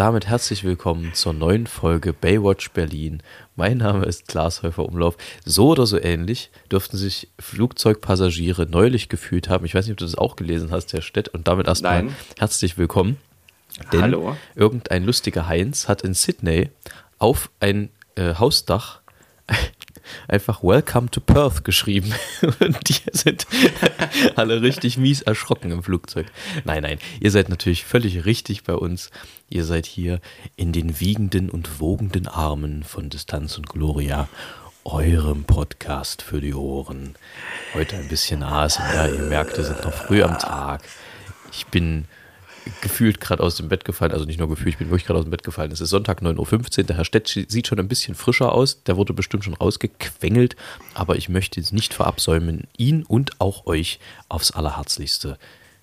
Damit herzlich willkommen zur neuen Folge Baywatch Berlin. Mein Name ist Klaas Häufer Umlauf. So oder so ähnlich dürften sich Flugzeugpassagiere neulich gefühlt haben. Ich weiß nicht, ob du das auch gelesen hast, Herr Stett. Und damit erstmal herzlich willkommen. Denn Hallo. irgendein lustiger Heinz hat in Sydney auf ein äh, Hausdach einfach Welcome to Perth geschrieben. Und die sind alle richtig mies erschrocken im Flugzeug. Nein, nein, ihr seid natürlich völlig richtig bei uns. Ihr seid hier in den wiegenden und wogenden Armen von Distanz und Gloria, eurem Podcast für die Ohren. Heute ein bisschen ASMR, ihr merkt, wir sind noch früh am Tag. Ich bin gefühlt gerade aus dem Bett gefallen, also nicht nur gefühlt, ich bin wirklich gerade aus dem Bett gefallen. Es ist Sonntag 9.15 Uhr, der Herr Stett sieht schon ein bisschen frischer aus, der wurde bestimmt schon rausgequengelt, aber ich möchte es nicht verabsäumen, ihn und auch euch aufs Allerherzlichste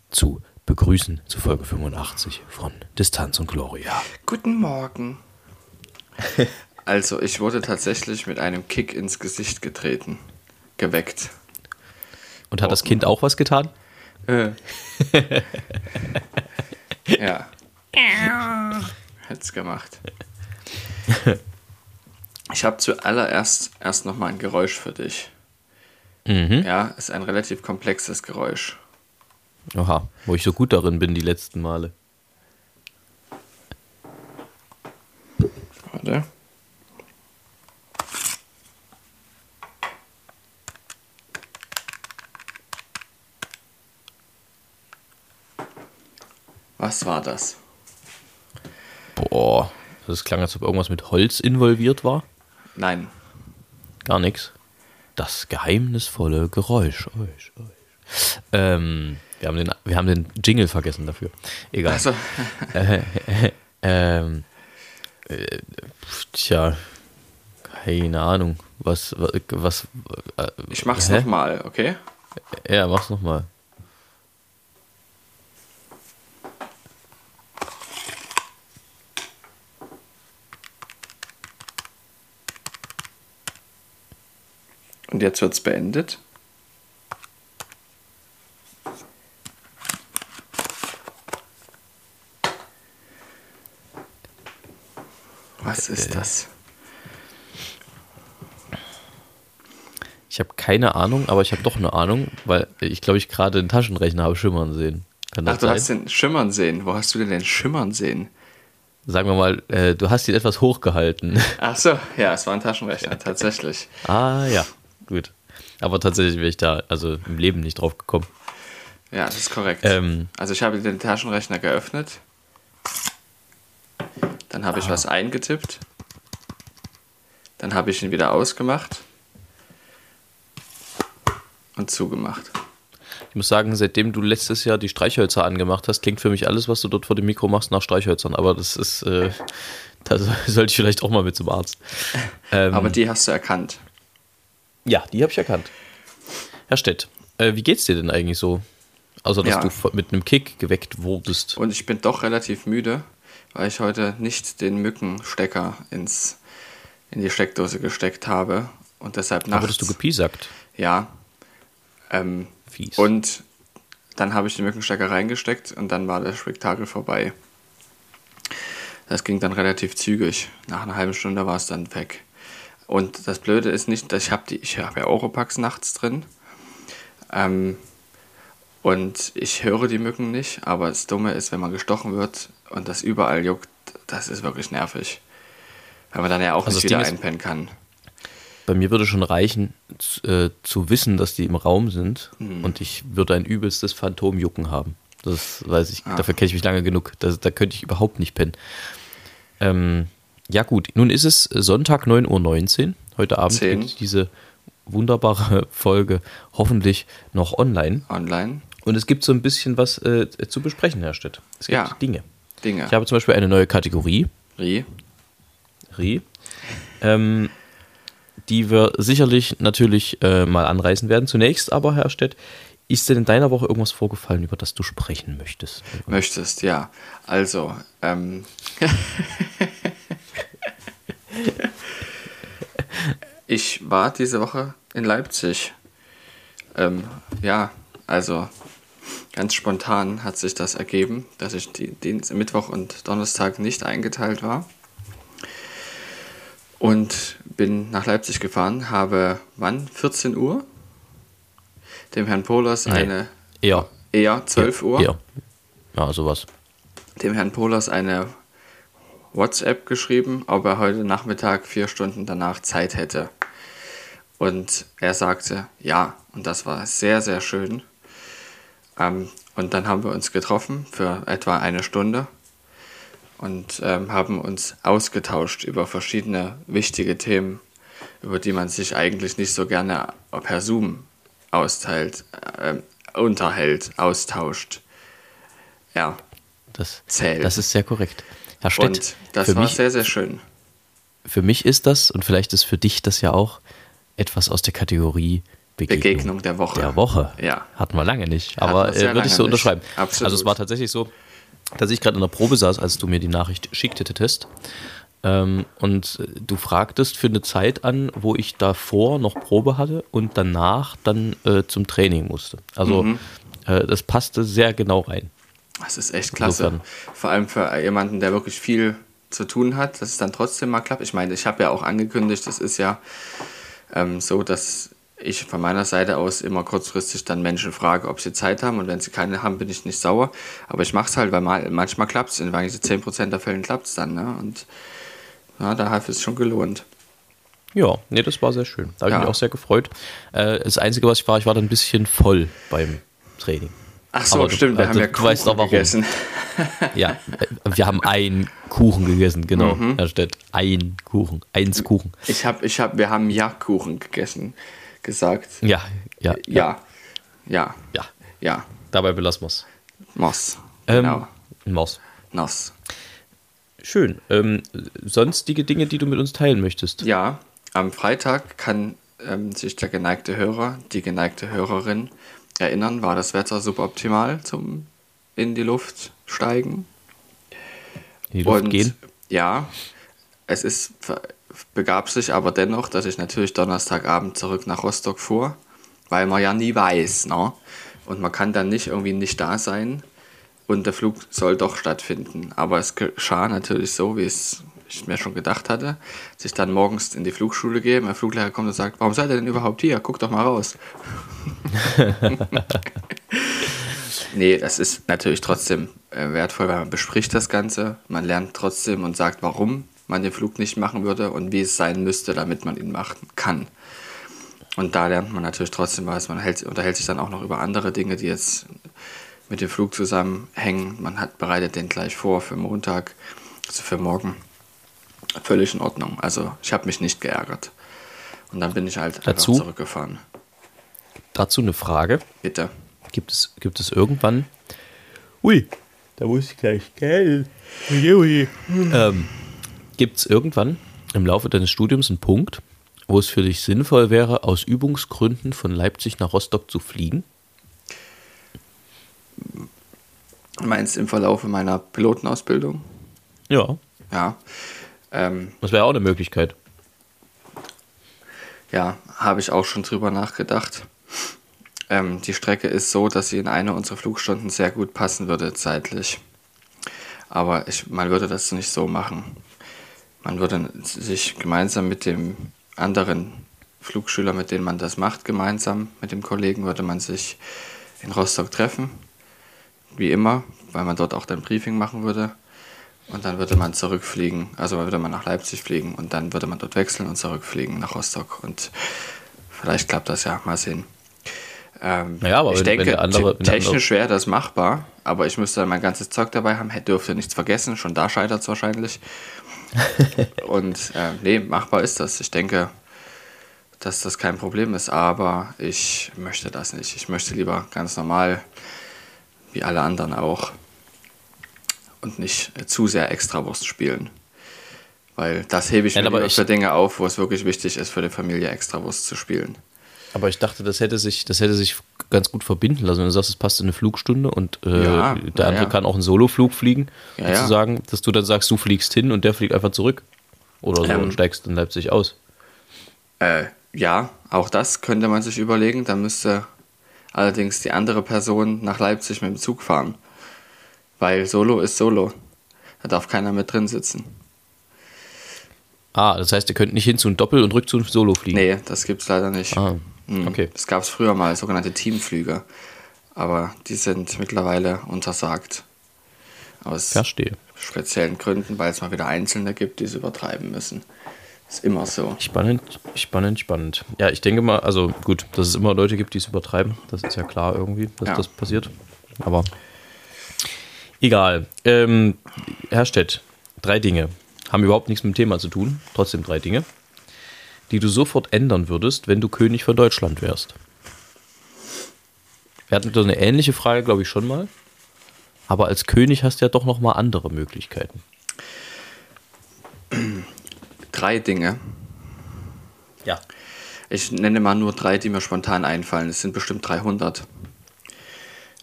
zu begrüßen zu Folge 85 von Distanz und Gloria. Guten Morgen. Also, ich wurde tatsächlich mit einem Kick ins Gesicht getreten. Geweckt. Und hat das Kind auch was getan? Äh. ja. Hätt's gemacht. Ich habe zuallererst erst noch mal ein Geräusch für dich. Mhm. Ja, ist ein relativ komplexes Geräusch. Oha, wo ich so gut darin bin die letzten Male. Warte. Was war das? Boah, das klang, als ob irgendwas mit Holz involviert war. Nein. Gar nichts. Das geheimnisvolle Geräusch. Euch, euch. Ähm, wir, haben den, wir haben den Jingle vergessen dafür. Egal. Also, Ähm, äh, tja, keine Ahnung. Was, was, was äh, ich mach's nochmal, okay? Ja, mach's nochmal. Und jetzt wird's beendet. Was ist das? Ich habe keine Ahnung, aber ich habe doch eine Ahnung, weil ich glaube, ich gerade den Taschenrechner habe schimmern sehen. Kann Ach, du sein? hast den Schimmern sehen. Wo hast du denn den Schimmern sehen? Sagen wir mal, äh, du hast ihn etwas hochgehalten. Ach so, ja, es war ein Taschenrechner, tatsächlich. ah, ja, gut. Aber tatsächlich wäre ich da also im Leben nicht drauf gekommen. Ja, das ist korrekt. Ähm, Also ich habe den Taschenrechner geöffnet. Dann habe ich was eingetippt. Dann habe ich ihn wieder ausgemacht. Und zugemacht. Ich muss sagen, seitdem du letztes Jahr die Streichhölzer angemacht hast, klingt für mich alles, was du dort vor dem Mikro machst, nach Streichhölzern. Aber das ist, äh, da sollte ich vielleicht auch mal mit zum Arzt. Ähm, Aber die hast du erkannt. Ja, die habe ich erkannt. Herr Stett, äh, wie geht's dir denn eigentlich so? Außer, dass Ja. du mit einem Kick geweckt wurdest. Und ich bin doch relativ müde, weil ich heute nicht den Mückenstecker ins, in die Steckdose gesteckt habe. Und deshalb Da nachts. wurdest du gepiesackt. Ja. Ähm, Fies. Und dann habe ich den Mückenstecker reingesteckt und dann war das Spektakel vorbei. Das ging dann relativ zügig. Nach einer halben Stunde war es dann weg. Und das Blöde ist nicht, dass ich habe die, ich habe ja Oropax nachts drin. Ähm, und ich höre die Mücken nicht, aber das Dumme ist, wenn man gestochen wird und das überall juckt, das ist wirklich nervig. Weil man dann ja auch Also nicht wieder Ding einpennen kann. Bei mir würde schon reichen, z- äh, zu wissen, dass die im Raum sind Hm. und ich würde ein übelstes Phantomjucken haben. Das weiß ich, Ah. dafür kenne ich mich lange genug. Das, da könnte ich überhaupt nicht pennen. Ähm, ja, gut, nun ist es Sonntag 9.19 Uhr. Heute Abend Zehn. geht diese wunderbare Folge hoffentlich noch online. Online. Und es gibt so ein bisschen was äh, zu besprechen, Herr Stett. Es gibt Ja. Dinge. Dinge. Ich habe zum Beispiel eine neue Kategorie. Rie. Rie. Ähm, die wir sicherlich natürlich äh, mal anreißen werden. Zunächst aber, Herr Stett, ist denn in deiner Woche irgendwas vorgefallen, über das du sprechen möchtest? Möchtest, ja. Also, ähm. ich war diese Woche in Leipzig. Ähm, ja, also ganz spontan hat sich das ergeben, dass ich die, Dienst, Mittwoch und Donnerstag nicht eingeteilt war. Und bin nach Leipzig gefahren, habe wann? 14 Uhr? Dem Herrn Pohlers Nee. eine. Eher. Eher 12 Uhr? Ja. Ja, sowas. dem Herrn Pohlers eine WhatsApp geschrieben, ob er heute Nachmittag vier Stunden danach Zeit hätte. Und er sagte ja, und das war sehr, sehr schön. Ähm, und dann haben wir uns getroffen für etwa eine Stunde und ähm, haben uns ausgetauscht über verschiedene wichtige Themen, über die man sich eigentlich nicht so gerne per Zoom austeilt, äh, unterhält, austauscht. Ja, Das, Zählt. das ist sehr korrekt. Herr Stett, und das war mich, sehr, sehr schön. für mich ist das, und vielleicht ist für dich das ja auch, etwas aus der Kategorie Begegnung, Begegnung der Woche. Der Woche. Ja. Hatten wir lange nicht, aber äh, würde ich so nicht. unterschreiben. Absolut. Also es war tatsächlich so, dass ich gerade in der Probe saß, als du mir die Nachricht schicktest. Ähm, und äh, du fragtest für eine Zeit an, wo ich davor noch Probe hatte und danach dann äh, zum Training musste. Also Mhm. äh, das passte sehr genau rein. Das ist echt klasse. Insofern. Vor allem für jemanden, der wirklich viel zu tun hat, dass es dann trotzdem mal klappt. Ich meine, ich habe ja auch angekündigt, es ist ja ähm, so, dass ich von meiner Seite aus immer kurzfristig dann Menschen frage, ob sie Zeit haben und wenn sie keine haben, bin ich nicht sauer. Aber ich mache es halt, weil mal, manchmal klappt es, in manchen 10% der Fällen klappt es dann. Ne? Und ja, da hat es schon gelohnt. Ja, nee, das war sehr schön. Da habe Ja. ich mich auch sehr gefreut. Äh, das Einzige, was ich war, ich war dann ein bisschen voll beim Training. Ach so, Aber du- stimmt, wir äh, haben du- ja du weißt Kuchen doch warum. gegessen. Ja, wir haben einen Kuchen gegessen, genau. Mhm. Da steht ein Kuchen, eins Kuchen. Ich hab, ich hab, wir haben Ja-Kuchen gegessen, gesagt. Ja, ja, Ja, ja, ja. ja. Dabei belassen wir es. Moss. Ähm, Genau. Maus. Noss. Schön. Ähm, sonstige Dinge, die du mit uns teilen möchtest. Ja, am Freitag kann ähm, sich der geneigte Hörer, die geneigte Hörerin erinnern, war das Wetter suboptimal zum in die Luft steigen. In die Luft Und gehen. ja, es ist begab sich aber dennoch, dass ich natürlich Donnerstagabend zurück nach Rostock fuhr, weil man ja nie weiß, ne? Und man kann dann nicht irgendwie nicht da sein und der Flug soll doch stattfinden. Aber es geschah natürlich so, wie es ich mir schon gedacht hatte, dass ich dann morgens in die Flugschule gehe, mein Fluglehrer kommt und sagt, warum seid ihr denn überhaupt hier? Guck doch mal raus. nee, das ist natürlich trotzdem äh, wertvoll, weil man bespricht das Ganze, man lernt trotzdem und sagt, warum man den Flug nicht machen würde und wie es sein müsste, damit man ihn machen kann. Und da lernt man natürlich trotzdem was. Man hält, unterhält sich dann auch noch über andere Dinge, die jetzt mit dem Flug zusammenhängen. Man hat, bereitet den gleich vor für Montag, also für morgen. Völlig in Ordnung. Also ich habe mich nicht geärgert. Und dann bin ich halt Dazu? einfach zurückgefahren. Dazu eine Frage. Bitte. Gibt es, gibt es irgendwann. Ui, da muss ich gleich Geld. Ui, ui. Ähm, gibt es irgendwann im Laufe deines Studiums einen Punkt, wo es für dich sinnvoll wäre, aus Übungsgründen von Leipzig nach Rostock zu fliegen? Du meinst im Verlaufe meiner Pilotenausbildung? Ja, Ja. Ähm, das wäre auch eine Möglichkeit. Ja, habe ich auch schon drüber nachgedacht. Ähm, die Strecke ist so, dass sie in eine unserer Flugstunden sehr gut passen würde zeitlich. Aber ich, man würde das nicht so machen. Man würde sich gemeinsam mit dem anderen Flugschüler, mit dem man das macht, gemeinsam mit dem Kollegen, würde man sich in Rostock treffen. Wie immer, weil man dort auch dann Briefing machen würde. Und dann würde man zurückfliegen, also würde man nach Leipzig fliegen und dann würde man dort wechseln und zurückfliegen nach Rostock. Und vielleicht klappt das ja, mal sehen. Ähm, Naja, aber ich wenn- denke, andere- wenn der technisch wäre das machbar, aber ich müsste dann mein ganzes Zeug dabei haben, hätte dürfte nichts vergessen, schon da scheitert es wahrscheinlich. und äh, nee, machbar ist das. Ich denke, dass das kein Problem ist, aber ich möchte das nicht. Ich möchte lieber ganz normal, wie alle anderen auch, und nicht zu sehr Extrawurst spielen. Weil das hebe ich Nein, mir aber lieber ich- für Dinge auf, wo es wirklich wichtig ist, für die Familie Extrawurst zu spielen. Aber ich dachte, das hätte sich, das hätte sich ganz gut verbinden lassen. Wenn du sagst, es passt in eine Flugstunde und äh, Ja, der ja, andere ja. kann auch einen Soloflug fliegen, Ja, ja. sozusagen, dass du dann sagst, du fliegst hin und der fliegt einfach zurück. Oder so Ähm. und steigst in Leipzig aus. Äh, ja, auch das könnte man sich überlegen. Da müsste allerdings die andere Person nach Leipzig mit dem Zug fahren. Weil Solo ist Solo. Da darf keiner mit drin sitzen. Ah, das heißt, ihr könnt nicht hin zu einem Doppel und rück zu einem Solo fliegen. Nee, das gibt's leider nicht. Ah, Hm. okay. Es gab es früher mal, sogenannte Teamflüge. Aber die sind mittlerweile untersagt. Aus Verstehe. speziellen Gründen, weil es mal wieder Einzelne gibt, die es übertreiben müssen. Ist immer so. Spannend, spannend, spannend. Ja, ich denke mal, also gut, dass es immer Leute gibt, die es übertreiben. Das ist ja klar irgendwie, dass Ja. das passiert. Aber egal. Ähm, Herr Stett, drei Dinge. Haben überhaupt nichts mit dem Thema zu tun. Trotzdem drei Dinge, die du sofort ändern würdest, wenn du König von Deutschland wärst. Wir hatten so eine ähnliche Frage, glaube ich, schon mal. Aber als König hast du ja doch noch mal andere Möglichkeiten. Drei Dinge. Ja. Ich nenne mal nur drei, die mir spontan einfallen. Es sind bestimmt 300.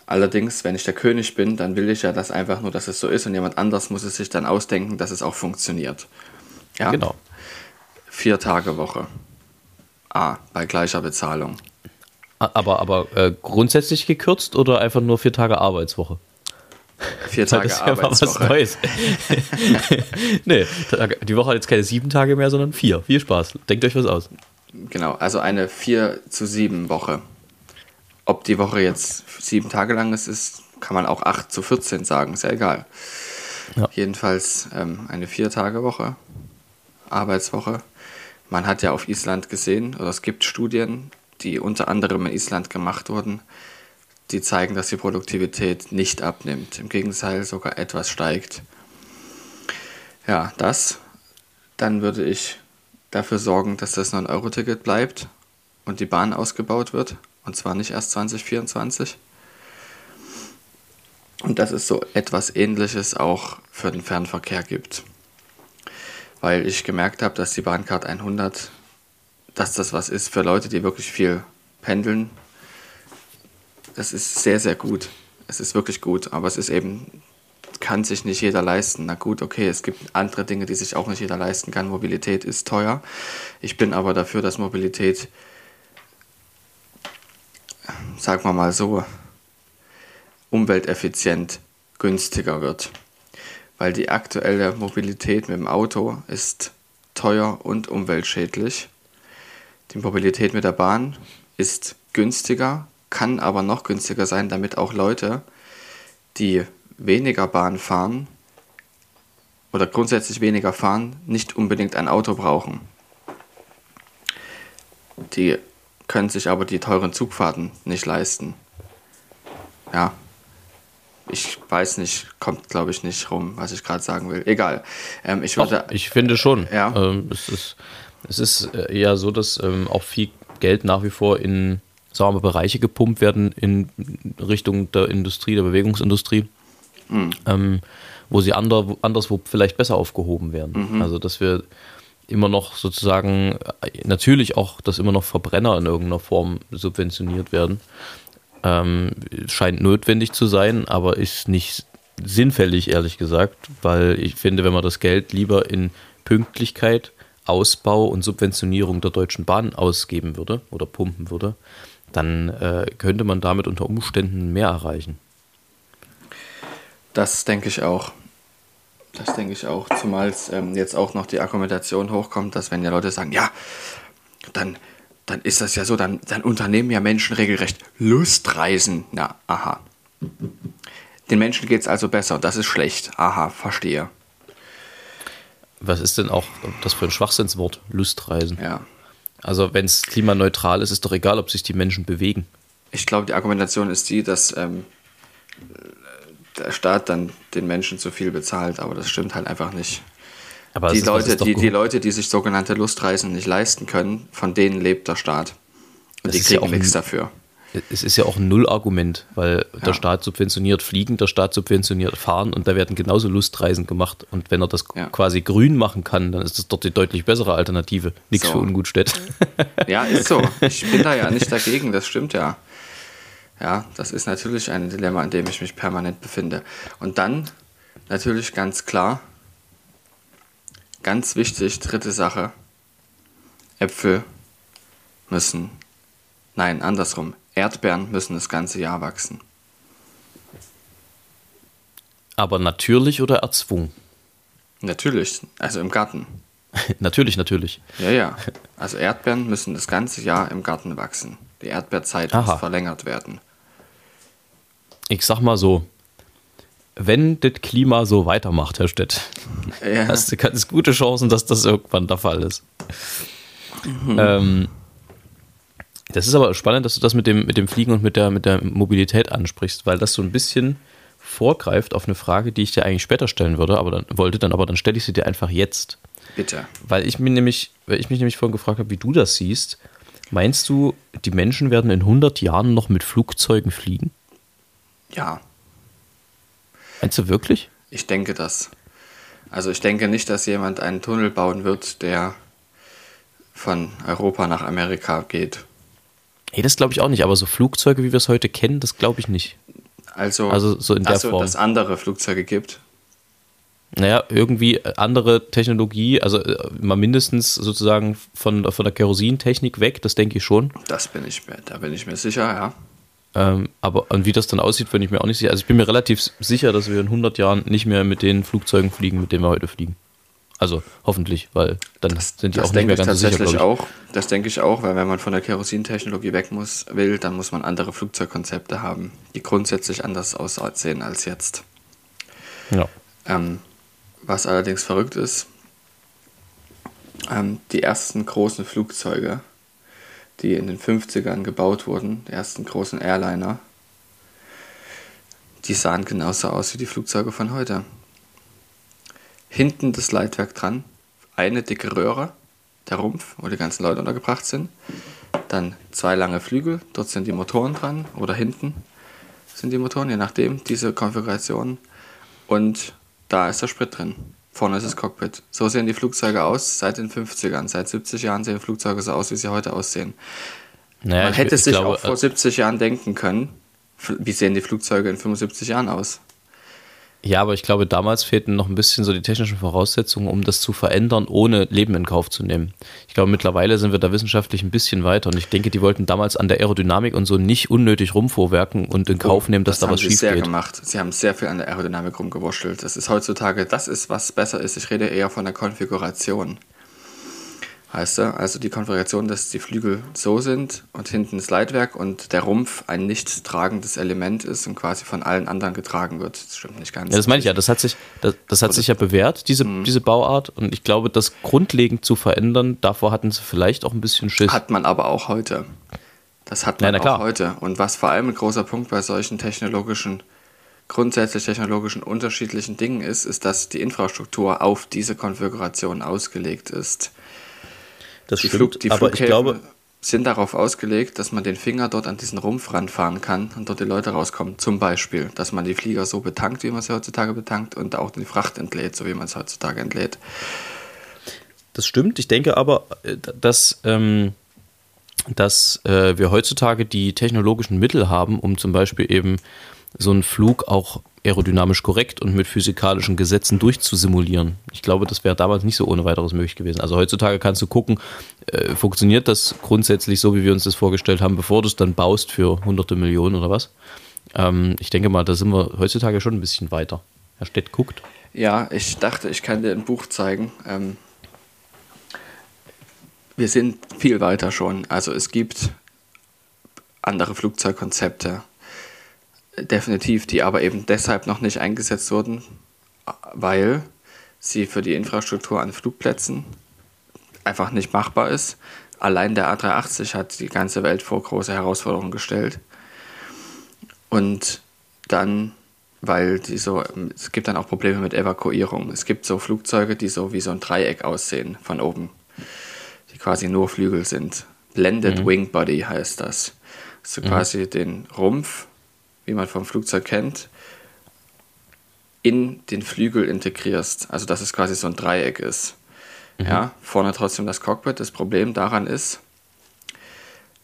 Allerdings, wenn ich der König bin, dann will ich ja das einfach nur, dass es so ist und jemand anders muss es sich dann ausdenken, dass es auch funktioniert. Ja? Genau. Vier Tage Woche. A, bei gleicher Bezahlung. Aber, aber äh, grundsätzlich gekürzt oder einfach nur vier Tage Arbeitswoche? Vier Tage das ist ja mal was. Neues. nee, die Woche hat jetzt keine sieben Tage mehr, sondern vier. Viel Spaß. Denkt euch was aus. Genau, also eine 4 zu 7 Woche. Ob die Woche jetzt sieben Tage lang ist, ist kann man auch 8 zu 14 sagen, ist ja egal. Ja. Jedenfalls ähm, eine 4-Tage-Woche, Arbeitswoche. Man hat ja auf Island gesehen, oder es gibt Studien, die unter anderem in Island gemacht wurden, die zeigen, dass die Produktivität nicht abnimmt. Im Gegenteil sogar etwas steigt. Ja, das. Dann würde ich dafür sorgen, dass das 9-Euro-Ticket bleibt und die Bahn ausgebaut wird. Und zwar nicht erst 2024. Und dass es so etwas Ähnliches auch für den Fernverkehr gibt. Weil ich gemerkt habe, dass die Bahncard 100, dass das was ist für Leute, die wirklich viel pendeln. Das ist sehr, sehr gut. Es ist wirklich gut, aber es ist eben, kann sich nicht jeder leisten. Na gut, okay, es gibt andere Dinge, die sich auch nicht jeder leisten kann. Mobilität ist teuer. Ich bin aber dafür, dass Mobilität, sagen wir mal so, umwelteffizient günstiger wird. Weil die aktuelle Mobilität mit dem Auto ist teuer und umweltschädlich. Die Mobilität mit der Bahn ist günstiger, kann aber noch günstiger sein, damit auch Leute, die weniger Bahn fahren oder grundsätzlich weniger fahren, nicht unbedingt ein Auto brauchen. Die können sich aber die teuren Zugfahrten nicht leisten. Ja, ich weiß nicht, kommt glaube ich nicht rum, was ich gerade sagen will. Egal. Ähm, ich Doch, würde. ich finde schon. Ja. Ähm, es ist, es ist äh, eher so, dass ähm, auch viel Geld nach wie vor in sagen wir Bereiche gepumpt werden in Richtung der Industrie, der Bewegungsindustrie, ähm, wo sie ander, anderswo vielleicht besser aufgehoben werden. Also dass wir immer noch sozusagen, äh, natürlich auch, dass immer noch Verbrenner in irgendeiner Form subventioniert werden. Ähm, scheint notwendig zu sein, aber ist nicht sinnfällig, ehrlich gesagt, weil ich finde, wenn man das Geld lieber in Pünktlichkeit, Ausbau und Subventionierung der Deutschen Bahn ausgeben würde oder pumpen würde, dann äh, könnte man damit unter Umständen mehr erreichen. Das denke ich auch. Das denke ich auch. Zumal es ähm, jetzt auch noch die Argumentation hochkommt, dass wenn ja Leute sagen, ja, dann, dann ist das ja so, dann, dann unternehmen ja Menschen regelrecht Lustreisen. Na, aha. Den Menschen geht es also besser. Das ist schlecht. Aha, verstehe. Was ist denn auch das für ein Schwachsinnswort? Lustreisen. Ja. Also wenn es klimaneutral ist, ist doch egal, ob sich die Menschen bewegen. Ich glaube, die Argumentation ist die, dass ähm, der Staat dann den Menschen zu viel bezahlt, aber das stimmt halt einfach nicht. Aber die, Leute, die, die. Leute, die sich sogenannte Lustreisen nicht leisten können, von denen lebt der Staat. Und Das die ja kriegen auch nichts dafür. es ist ja auch ein Null-Argument, weil Ja. der Staat subventioniert Fliegen, der Staat subventioniert Fahren und da werden genauso Lustreisen gemacht. Und wenn er das Ja. quasi grün machen kann, dann ist das dort die deutlich bessere Alternative. Nichts So. für Ungutstädt. Ja, ist so. Ich bin da ja nicht dagegen, das stimmt ja. Ja, das ist natürlich ein Dilemma, in dem ich mich permanent befinde. Und dann natürlich ganz klar, ganz wichtig, dritte Sache, Äpfel müssen, nein, andersrum, Erdbeeren müssen das ganze Jahr wachsen. Aber natürlich oder erzwungen? Natürlich, also im Garten. natürlich, natürlich. Ja, ja. Also Erdbeeren müssen das ganze Jahr im Garten wachsen. Die Erdbeerzeit Aha. muss verlängert werden. Ich sag mal so, wenn das Klima so weitermacht, Herr Stett, Ja. hast du ganz gute Chancen, dass das irgendwann der Fall ist. Mhm. Ähm, das ist aber spannend, dass du das mit dem, mit dem Fliegen und mit der, mit der Mobilität ansprichst, weil das so ein bisschen vorgreift auf eine Frage, die ich dir eigentlich später stellen würde, aber dann wollte dann, aber dann stelle ich sie dir einfach jetzt. Bitte. Weil ich mir nämlich, weil ich mich nämlich vorhin gefragt habe, wie du das siehst. Meinst du, die Menschen werden in 100 Jahren noch mit Flugzeugen fliegen? Ja, Meinst du wirklich? ich denke das. Also ich denke nicht, dass jemand einen Tunnel bauen wird, der von Europa nach Amerika geht. Hey, das glaube ich auch nicht, aber so Flugzeuge, wie wir es heute kennen, das glaube ich nicht. Also, Also so in der Ach Form. dass andere Flugzeuge gibt. Naja, irgendwie andere Technologie, also äh, mal mindestens sozusagen von, von der Kerosintechnik weg, das denke ich schon. Das bin ich mir, da bin ich mir sicher, ja. Ähm, aber und wie das dann aussieht, bin ich mir auch nicht sicher. Also ich bin mir relativ sicher, dass wir in 100 Jahren nicht mehr mit den Flugzeugen fliegen, mit denen wir heute fliegen. Also hoffentlich, weil dann sind die das auch nicht denke mehr ganz sicher, tatsächlich glaube ich. auch. Das denke ich auch, weil wenn man von der Kerosintechnologie weg muss, will, dann muss man andere Flugzeugkonzepte haben, die grundsätzlich anders aussehen als jetzt. Ja. Ähm, was allerdings verrückt ist, ähm, die ersten großen Flugzeuge, die in den 50ern gebaut wurden, die ersten großen Airliner, die sahen genauso aus wie die Flugzeuge von heute. Hinten das Leitwerk dran, eine dicke Röhre, der Rumpf, wo die ganzen Leute untergebracht sind. Dann zwei lange Flügel, dort sind die Motoren dran oder hinten sind die Motoren, je nachdem, diese Konfiguration. Und da ist der Sprit drin. Vorne ist das Cockpit. So sehen die Flugzeuge aus seit den 50ern. Seit 70 Jahren sehen Flugzeuge so aus, wie sie heute aussehen. Naja, Man hätte ich sich glaube, äh, auch vor 70 Jahren denken können, wie sehen die Flugzeuge in 75 Jahren aus? Ja, aber ich glaube, damals fehlten noch ein bisschen so die technischen Voraussetzungen, um das zu verändern, ohne Leben in Kauf zu nehmen. Ich glaube, mittlerweile sind wir da wissenschaftlich ein bisschen weiter und ich denke, die wollten damals an der Aerodynamik und so nicht unnötig rumvorwerken und in Kauf nehmen, dass da Oh, haben was sie schief sehr geht. gemacht. Sie haben sehr viel an der Aerodynamik rumgewurschtelt. Das ist heutzutage, das ist, was besser ist. Ich rede eher von der Konfiguration. Heißt du? Also die Konfiguration, dass die Flügel so sind und hinten das Leitwerk und der Rumpf ein nicht tragendes Element ist und quasi von allen anderen getragen wird. Das stimmt nicht ganz. Ja, das meine ich ja. Das hat sich, das, das hat sich ja bewährt, diese, Mhm. diese Bauart. Und ich glaube, das grundlegend zu verändern, davor hatten sie vielleicht auch ein bisschen Schiss. Hat man aber auch heute. Das hat Ja, man klar. auch heute. Und was vor allem ein großer Punkt bei solchen technologischen, grundsätzlich technologischen unterschiedlichen Dingen ist, ist, dass die Infrastruktur auf diese Konfiguration ausgelegt ist. Das Die, stimmt, Flug, die aber ich glaube, sind darauf ausgelegt, dass man den Finger dort an diesen Rumpf ranfahren kann und dort die Leute rauskommen. Zum Beispiel, dass man die Flieger so betankt, wie man sie heutzutage betankt und auch die Fracht entlädt, so wie man es heutzutage entlädt. Das stimmt. Ich denke aber, äh, dass, ähm, dass äh, wir heutzutage die technologischen Mittel haben, um zum Beispiel eben so einen Flug auch aerodynamisch korrekt und mit physikalischen Gesetzen durchzusimulieren. Ich glaube, das wäre damals nicht so ohne weiteres möglich gewesen. Also heutzutage kannst du gucken, äh, funktioniert das grundsätzlich so, wie wir uns das vorgestellt haben, bevor du es dann baust für hunderte Millionen oder was. Ähm, ich denke mal, da sind wir heutzutage schon ein bisschen weiter. Herr Stett guckt. Ja, ich dachte, ich kann dir ein Buch zeigen. Ähm, wir sind viel weiter schon. Also es gibt andere Flugzeugkonzepte, definitiv, die aber eben deshalb noch nicht eingesetzt wurden, weil sie für die Infrastruktur an Flugplätzen einfach nicht machbar ist. Allein der A380 hat die ganze Welt vor große Herausforderungen gestellt. Und dann, weil die so, es gibt dann auch Probleme mit Evakuierung. Es gibt so Flugzeuge, die so wie so ein Dreieck aussehen von oben, die quasi nur Flügel sind. Blended Wing Body heißt das. dass du quasi den Rumpf, wie man vom Flugzeug kennt, in den Flügel integrierst. Also dass es quasi so ein Dreieck ist. Ja, vorne trotzdem das Cockpit. Das Problem daran ist,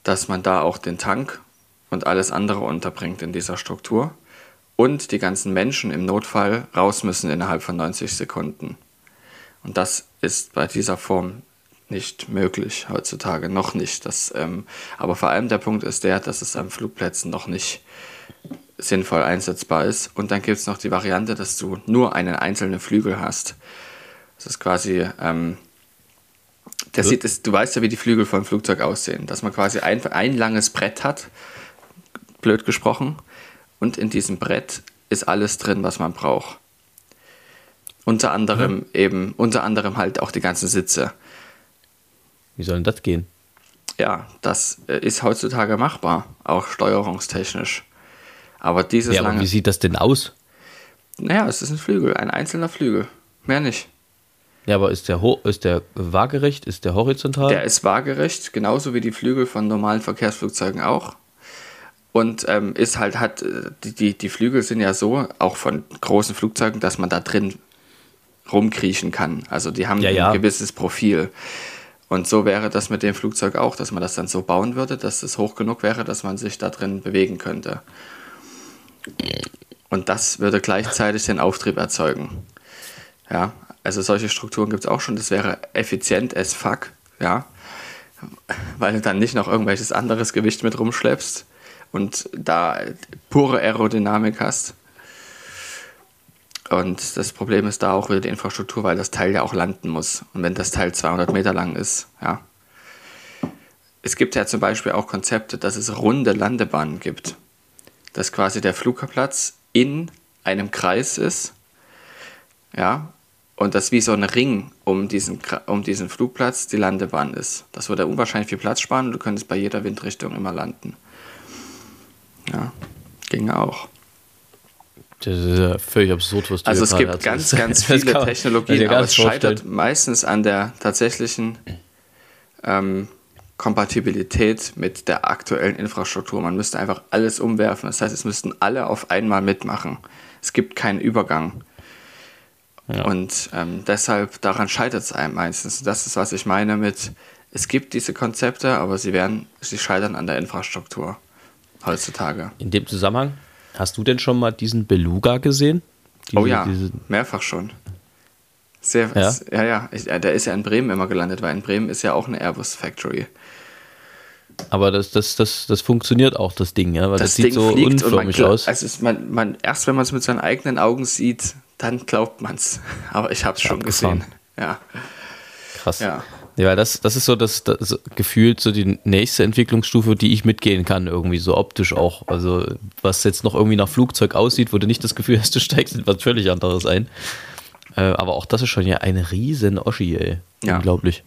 dass man da auch den Tank und alles andere unterbringt in dieser Struktur und die ganzen Menschen im Notfall raus müssen innerhalb von 90 Sekunden. Und das ist bei dieser Form nicht möglich heutzutage, noch nicht. Das, ähm, aber vor allem der Punkt ist der, dass es an Flugplätzen noch nicht sinnvoll einsetzbar ist. Und dann gibt es noch die Variante, dass du nur einen einzelnen Flügel hast. Das ist quasi, ähm, der sieht, es, du weißt ja, wie die Flügel vom Flugzeug aussehen, dass man quasi ein, ein langes Brett hat, blöd gesprochen, und in diesem Brett ist alles drin, was man braucht. Unter anderem eben, unter anderem halt auch die ganzen Sitze. Wie soll denn das gehen? Ja, das äh, ist heutzutage machbar, auch steuerungstechnisch. Aber dieses Ja, aber lange. wie sieht das denn aus? Naja, es ist ein Flügel, ein einzelner Flügel. Mehr nicht. Ja, aber ist der, ist der waagerecht? Ist der horizontal? Der ist waagerecht, genauso wie die Flügel von normalen Verkehrsflugzeugen auch. Und ähm, ist halt, hat, äh, die, die, die Flügel sind ja so, auch von großen Flugzeugen, dass man da drin rumkriechen kann. Also die haben Ja, ja. ein gewisses Profil. Und so wäre das mit dem Flugzeug auch, dass man das dann so bauen würde, dass es hoch genug wäre, dass man sich da drin bewegen könnte. Und das würde gleichzeitig den Auftrieb erzeugen. Ja, also solche Strukturen gibt es auch schon. Das wäre effizient as fuck, ja, weil du dann nicht noch irgendwelches anderes Gewicht mit rumschleppst und da pure Aerodynamik hast. Und das Problem ist da auch wieder die Infrastruktur, weil das Teil ja auch landen muss. Und wenn das Teil 200 Meter lang ist, ja. Es gibt ja zum Beispiel auch Konzepte, dass es runde Landebahnen gibt. Dass quasi der Flugplatz in einem Kreis ist, ja, und das wie so ein Ring um diesen, um diesen Flugplatz die Landebahn ist. Das würde unwahrscheinlich viel Platz sparen und du könntest bei jeder Windrichtung immer landen. Ja, ginge auch. Das ist ja völlig absurd, was du Also es gibt ganz, erzählst. ganz Das viele man- Technologien, aber es scheitert vorstellen. meistens an der tatsächlichen ähm, Kompatibilität mit der aktuellen Infrastruktur. Man müsste einfach alles umwerfen. Das heißt, es müssten alle auf einmal mitmachen. Es gibt keinen Übergang. Und ähm, deshalb, daran scheitert es einem meistens. Das ist, was ich meine mit, es gibt diese Konzepte, aber sie werden, sie scheitern an der Infrastruktur heutzutage. In dem Zusammenhang, hast du denn schon mal diesen Beluga gesehen? oh Diese- ja, diese- mehrfach schon. Sehr, Ja? ja, ja. Ich, äh, der ist ja in Bremen immer gelandet, weil in Bremen ist ja auch eine Airbus Factory. Aber das, das, das, das funktioniert auch, das Ding, ja? Weil das, Das, sieht Ding so fliegt und man, unförmig aus. Also es, man, man, erst wenn man es mit seinen eigenen Augen sieht, dann glaubt man es. Aber ich habe es schon gesehen. Ja. Krass. Ja. Ja, weil das, das ist so das, das gefühlt so die nächste Entwicklungsstufe, die ich mitgehen kann, irgendwie so optisch auch. Also was jetzt noch irgendwie nach Flugzeug aussieht, wo du nicht das Gefühl hast, du steigst in was völlig anderes ein. Äh, aber auch das ist schon ja eine riesen Oschi, ey. Ja. Unglaublich.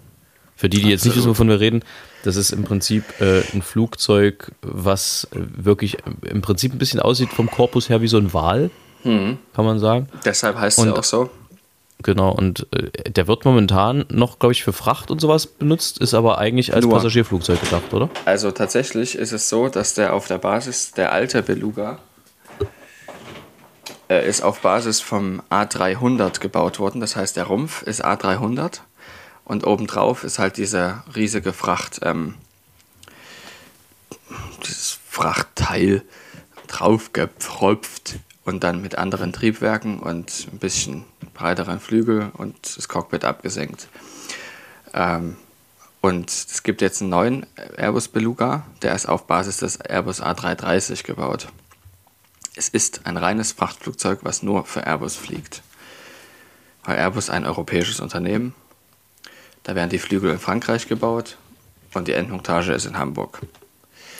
Für die, die jetzt nicht wissen, Absolut. wovon wir reden, das ist im Prinzip äh, ein Flugzeug, was äh, wirklich im Prinzip ein bisschen aussieht vom Korpus her wie so ein Wal, Mhm. kann man sagen. Deshalb heißt Und- es auch so. Genau, und äh, der wird momentan noch, glaube ich, für Fracht und sowas benutzt, ist aber eigentlich als Nur. Passagierflugzeug gedacht, oder? Also tatsächlich ist es so, dass der auf der Basis, der alte Beluga, äh, ist auf Basis vom A300 gebaut worden. Das heißt, der Rumpf ist A300 und obendrauf ist halt diese riesige Fracht, ähm, dieses Frachtteil draufgepfropft und dann mit anderen Triebwerken und ein bisschen breiteren Flügel und das Cockpit abgesenkt. Ähm, und es gibt jetzt einen neuen Airbus Beluga, der ist auf Basis des Airbus A330 gebaut. Es ist ein reines Frachtflugzeug, was nur für Airbus fliegt. Weil Airbus ein europäisches Unternehmen. Da werden die Flügel in Frankreich gebaut und die Endmontage ist in Hamburg.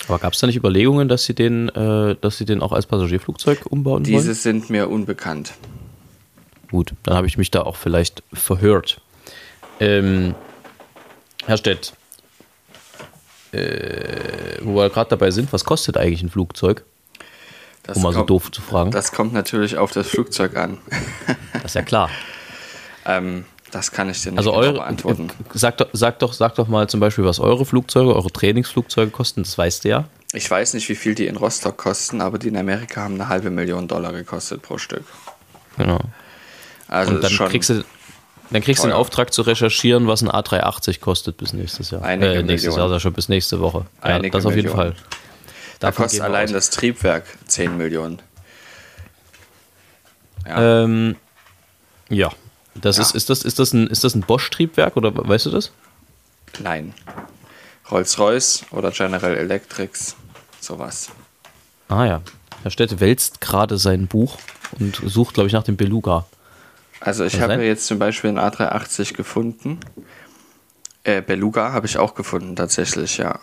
Aber gab es da nicht Überlegungen, dass sie den, äh, dass sie den auch als Passagierflugzeug umbauen Diese wollen? sind mir unbekannt. Gut, dann habe ich mich da auch vielleicht verhört. Ähm, Herr Stett, äh, wo wir gerade dabei sind, was kostet eigentlich ein Flugzeug? Das Um mal so kommt- doof zu fragen. Das kommt natürlich auf das Flugzeug an. Das ist ja klar. ähm, das kann ich dir nicht Also genau eure, beantworten. sagt, doch, sagt, doch, sagt doch mal zum Beispiel, was eure Flugzeuge, eure Trainingsflugzeuge kosten, das weißt du ja. Ich weiß nicht, wie viel die in Rostock kosten, aber die in Amerika haben eine halbe Million Dollar gekostet pro Stück. Genau. Also und dann kriegst du, dann kriegst du den. Auftrag zu recherchieren, was ein A380 kostet bis nächstes Jahr. Einige äh, nächstes Millionen. Jahr, schon bis nächste Woche. Ja, Einige das auf jeden Millionen. Fall. da Davon kostet gehen wir allein aus. das Triebwerk 10 Millionen. Ja, Ähm, ja. Das Ja. Ist, ist, das, ist, das ein, ist das ein Bosch-Triebwerk oder weißt du das? nein. Rolls-Royce oder General Electrics, sowas. Ah ja. Herr Städte wälzt gerade sein Buch und sucht, glaube ich, nach dem Beluga. Also ich habe jetzt zum Beispiel einen A380 gefunden. Äh, Beluga habe ich auch gefunden, tatsächlich, ja.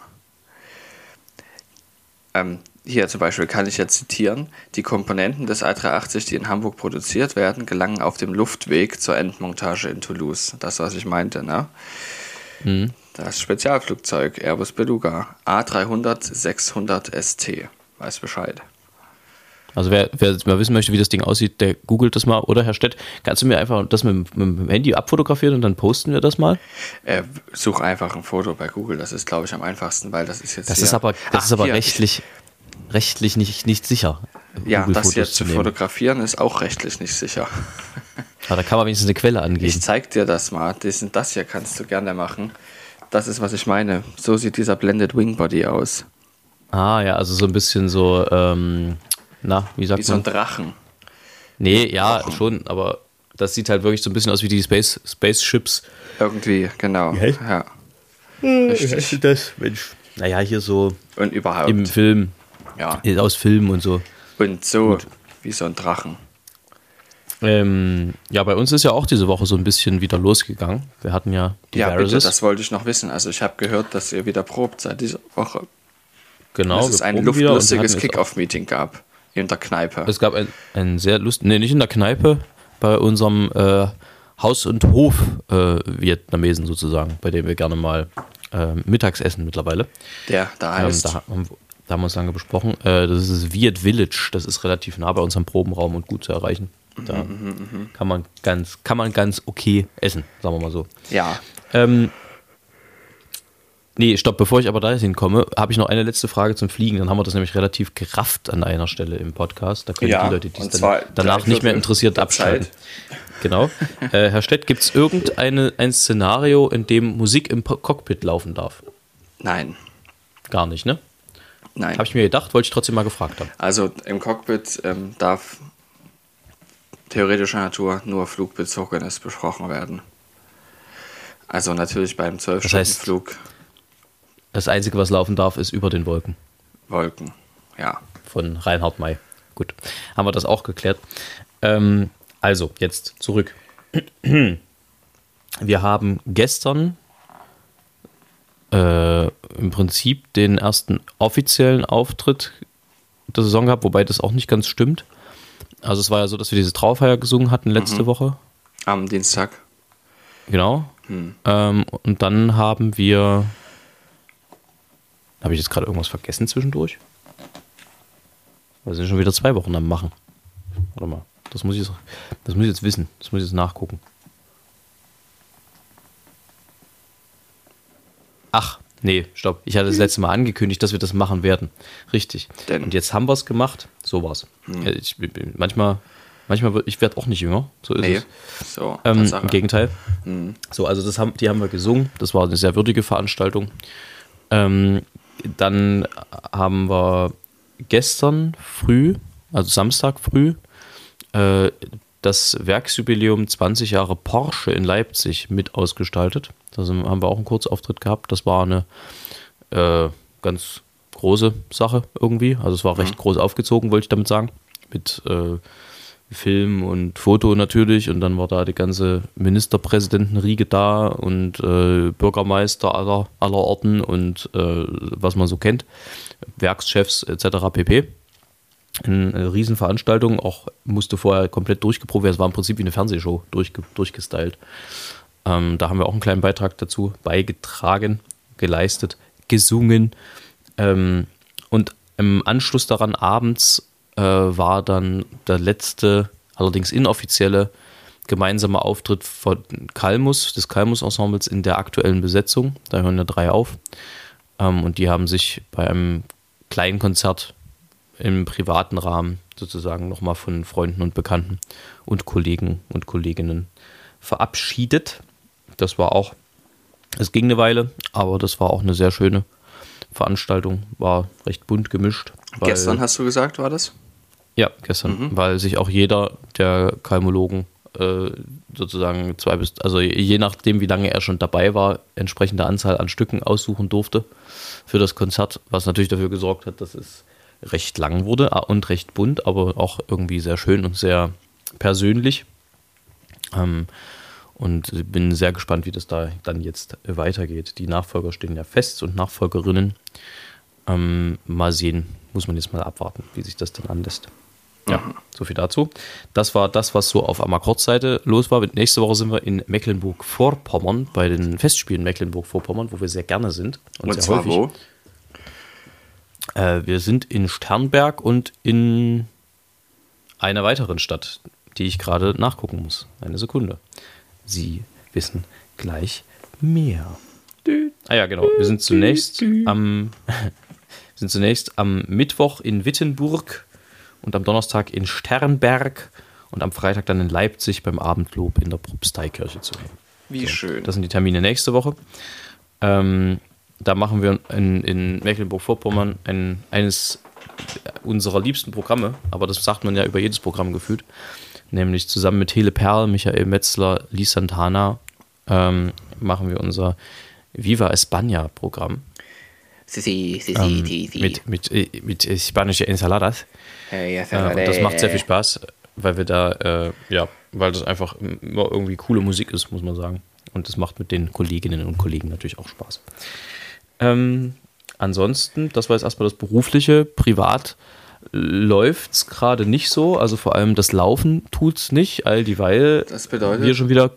Ähm, hier zum Beispiel kann ich ja zitieren, die Komponenten des A380, die in Hamburg produziert werden, gelangen auf dem Luftweg zur Endmontage in Toulouse. Das, was ich meinte, ne? Mhm. Das Spezialflugzeug Airbus Beluga A300 600 ST. Weiß Bescheid. Also wer, wer mal wissen möchte, wie das Ding aussieht, der googelt das mal. Oder Herr Stett, kannst du mir einfach das mit, mit dem Handy abfotografieren und dann posten wir das mal? Äh, such einfach ein Foto bei Google, das ist, glaube ich, am einfachsten, weil das ist jetzt Das ist aber, das Ach, ist aber hier, rechtlich, rechtlich nicht, nicht sicher. Ja, Google das Fotos jetzt zu nehmen. fotografieren ist auch rechtlich nicht sicher. Aber da kann man wenigstens eine Quelle angeben. Ich zeig dir das mal. Das, das hier kannst du gerne machen. Das ist, was ich meine. So sieht dieser Blended Wing Body aus. ah ja, also so ein bisschen so, ähm, na, wie sagt Wie so ein man? Drachen. nee, ja, schon, aber das sieht halt wirklich so ein bisschen aus wie die Space, Spaceships. Irgendwie, genau. Wie heißt- Ja. Wie Richtig. das? Mensch. Naja, hier so Und überhaupt. im Film, ja. aus Filmen und so. Und so wie so ein Drachen. Ähm, ja, bei uns ist ja auch diese Woche so ein bisschen wieder losgegangen. Wir hatten ja die Ja, bitte, das wollte ich noch wissen. Also ich habe gehört, dass ihr wieder probt seit dieser Woche. genau, dass es ein proben luft- wieder und wir lustiges hatten jetzt Kick-Off-Meeting gab. In der Kneipe. Es gab ein, ein sehr lust, nee, nicht in der Kneipe, bei unserem äh, Haus- und Hof-Vietnamesen sozusagen, bei dem wir gerne mal äh, mittags essen mittlerweile. Der da Ähm, heißt. da, haben, da haben wir uns lange besprochen. Äh, das ist Viet Village. Das ist relativ nah bei unserem Probenraum und gut zu erreichen. Da Mhm, kann man ganz, kann man ganz okay essen, sagen wir mal so. ja. Ähm, nee, stopp, bevor ich aber da hinkomme, habe ich noch eine letzte Frage zum Fliegen. Dann haben wir das nämlich relativ gerafft an einer Stelle im Podcast. Da können Ja, die Leute, die es dann danach nicht mehr interessiert, abschalten. Genau. äh, Herr Stett, gibt es irgendein ein Szenario, in dem Musik im Cockpit laufen darf? Nein. Gar nicht, ne? Nein. Habe ich mir gedacht, wollte ich trotzdem mal gefragt haben. Also im Cockpit ähm, darf theoretischer Natur nur Flugbezogenes besprochen werden. Also natürlich beim Das heißt- 12-Stunden-Flug Das Einzige, was laufen darf, ist über den Wolken Wolken. Ja. von Reinhard May. Gut, haben wir das auch geklärt. Ähm, also, jetzt zurück. Wir haben gestern äh, im Prinzip den ersten offiziellen Auftritt der Saison gehabt, wobei das auch nicht ganz stimmt. Also es war ja so, dass wir diese Trauerfeier gesungen hatten letzte Woche. Am Dienstag. Genau. Ähm, und dann haben wir. Habe ich jetzt gerade irgendwas vergessen zwischendurch? Wir sind schon wieder zwei Wochen am Machen. Warte mal. Das muss ich jetzt, das muss ich jetzt wissen. Das muss ich jetzt nachgucken. Ach, nee, stopp. Ich hatte das letzte Mal angekündigt, dass wir das machen werden. Richtig. Denn- Und jetzt haben wir es gemacht. So war's. Äh, Ich, manchmal, manchmal, ich werde auch nicht jünger. So ist Nee. es. So, Ähm. Im Gegenteil. So, also das haben, die haben wir gesungen. Das war eine sehr würdige Veranstaltung. Ähm, dann haben wir gestern früh, also Samstag früh, äh, das Werksjubiläum 20 Jahre Porsche in Leipzig mit ausgestaltet. Da haben wir auch einen Kurzauftritt gehabt. Das war eine äh, ganz große Sache irgendwie. Also es war recht groß aufgezogen, wollte ich damit sagen. Mit äh, Film und Foto natürlich und dann war da die ganze Ministerpräsidentenriege da und äh, Bürgermeister aller, aller Orten und äh, was man so kennt, Werkschefs etc. pp. Eine Riesenveranstaltung, auch musste vorher komplett durchgeprobt werden. Es war im Prinzip wie eine Fernsehshow durchge durchgestylt. Ähm, da haben wir auch einen kleinen Beitrag dazu beigetragen, geleistet, gesungen. Ähm, und im Anschluss daran abends äh, war dann der letzte, allerdings inoffizielle, gemeinsame Auftritt von Kalmus, des Kalmus-Ensembles in der aktuellen Besetzung. Da hören ja drei auf. Ähm, und die haben sich bei einem Kleinkonzert im privaten Rahmen sozusagen nochmal von Freunden und Bekannten und Kollegen und Kolleginnen verabschiedet. Das war auch, es ging eine Weile, aber das war auch eine sehr schöne Veranstaltung, war recht bunt gemischt. Gestern hast du gesagt, war das? Ja, gestern, weil sich auch jeder der Kalmologen äh, sozusagen zwei bis, also je nachdem, wie lange er schon dabei war, entsprechende Anzahl an Stücken aussuchen durfte für das Konzert, was natürlich dafür gesorgt hat, dass es recht lang wurde ah, und recht bunt, aber auch irgendwie sehr schön und sehr persönlich. Ähm, und bin sehr gespannt, wie das da dann jetzt weitergeht. Die Nachfolger stehen ja fest und Nachfolgerinnen. Ähm, mal sehen, muss man jetzt mal abwarten, wie sich das dann anlässt. Ja, so viel dazu. Das war das, was so auf Amakord-Seite los war. Nächste Woche sind wir in Mecklenburg-Vorpommern bei den Festspielen Mecklenburg-Vorpommern, wo wir sehr gerne sind. Und, sehr zwar häufig. wo? Äh, wir sind in Sternberg und in einer weiteren Stadt, die ich gerade nachgucken muss. Eine Sekunde. Sie wissen gleich mehr. Ah ja, genau. Wir sind zunächst am, sind zunächst am Mittwoch in Wittenburg und am Donnerstag in Sternberg und am Freitag dann in Leipzig beim Abendlob in der Propsteikirche zu hören. Wie schön. Das sind die Termine nächste Woche. Ähm, da machen wir in, in Mecklenburg-Vorpommern ein, eines unserer liebsten Programme, aber das sagt man ja über jedes Programm gefühlt, nämlich zusammen mit Hele Perl, Michael Metzler, Lee Santana ähm, machen wir unser Viva España Programm Sí, sí, sí, ähm, sí, sí. mit, mit, äh, mit äh, spanische Ensaladas. Eh, ya Äh, und das macht sehr viel Spaß, weil wir da, äh, ja, weil das einfach immer irgendwie coole Musik ist, muss man sagen. Und das macht mit den Kolleginnen und Kollegen natürlich auch Spaß. Ähm, ansonsten, das war jetzt erstmal das Berufliche. Privat läuft es gerade nicht so. Also vor allem das Laufen tut es nicht, all dieweil Das bedeutet? wir schon wieder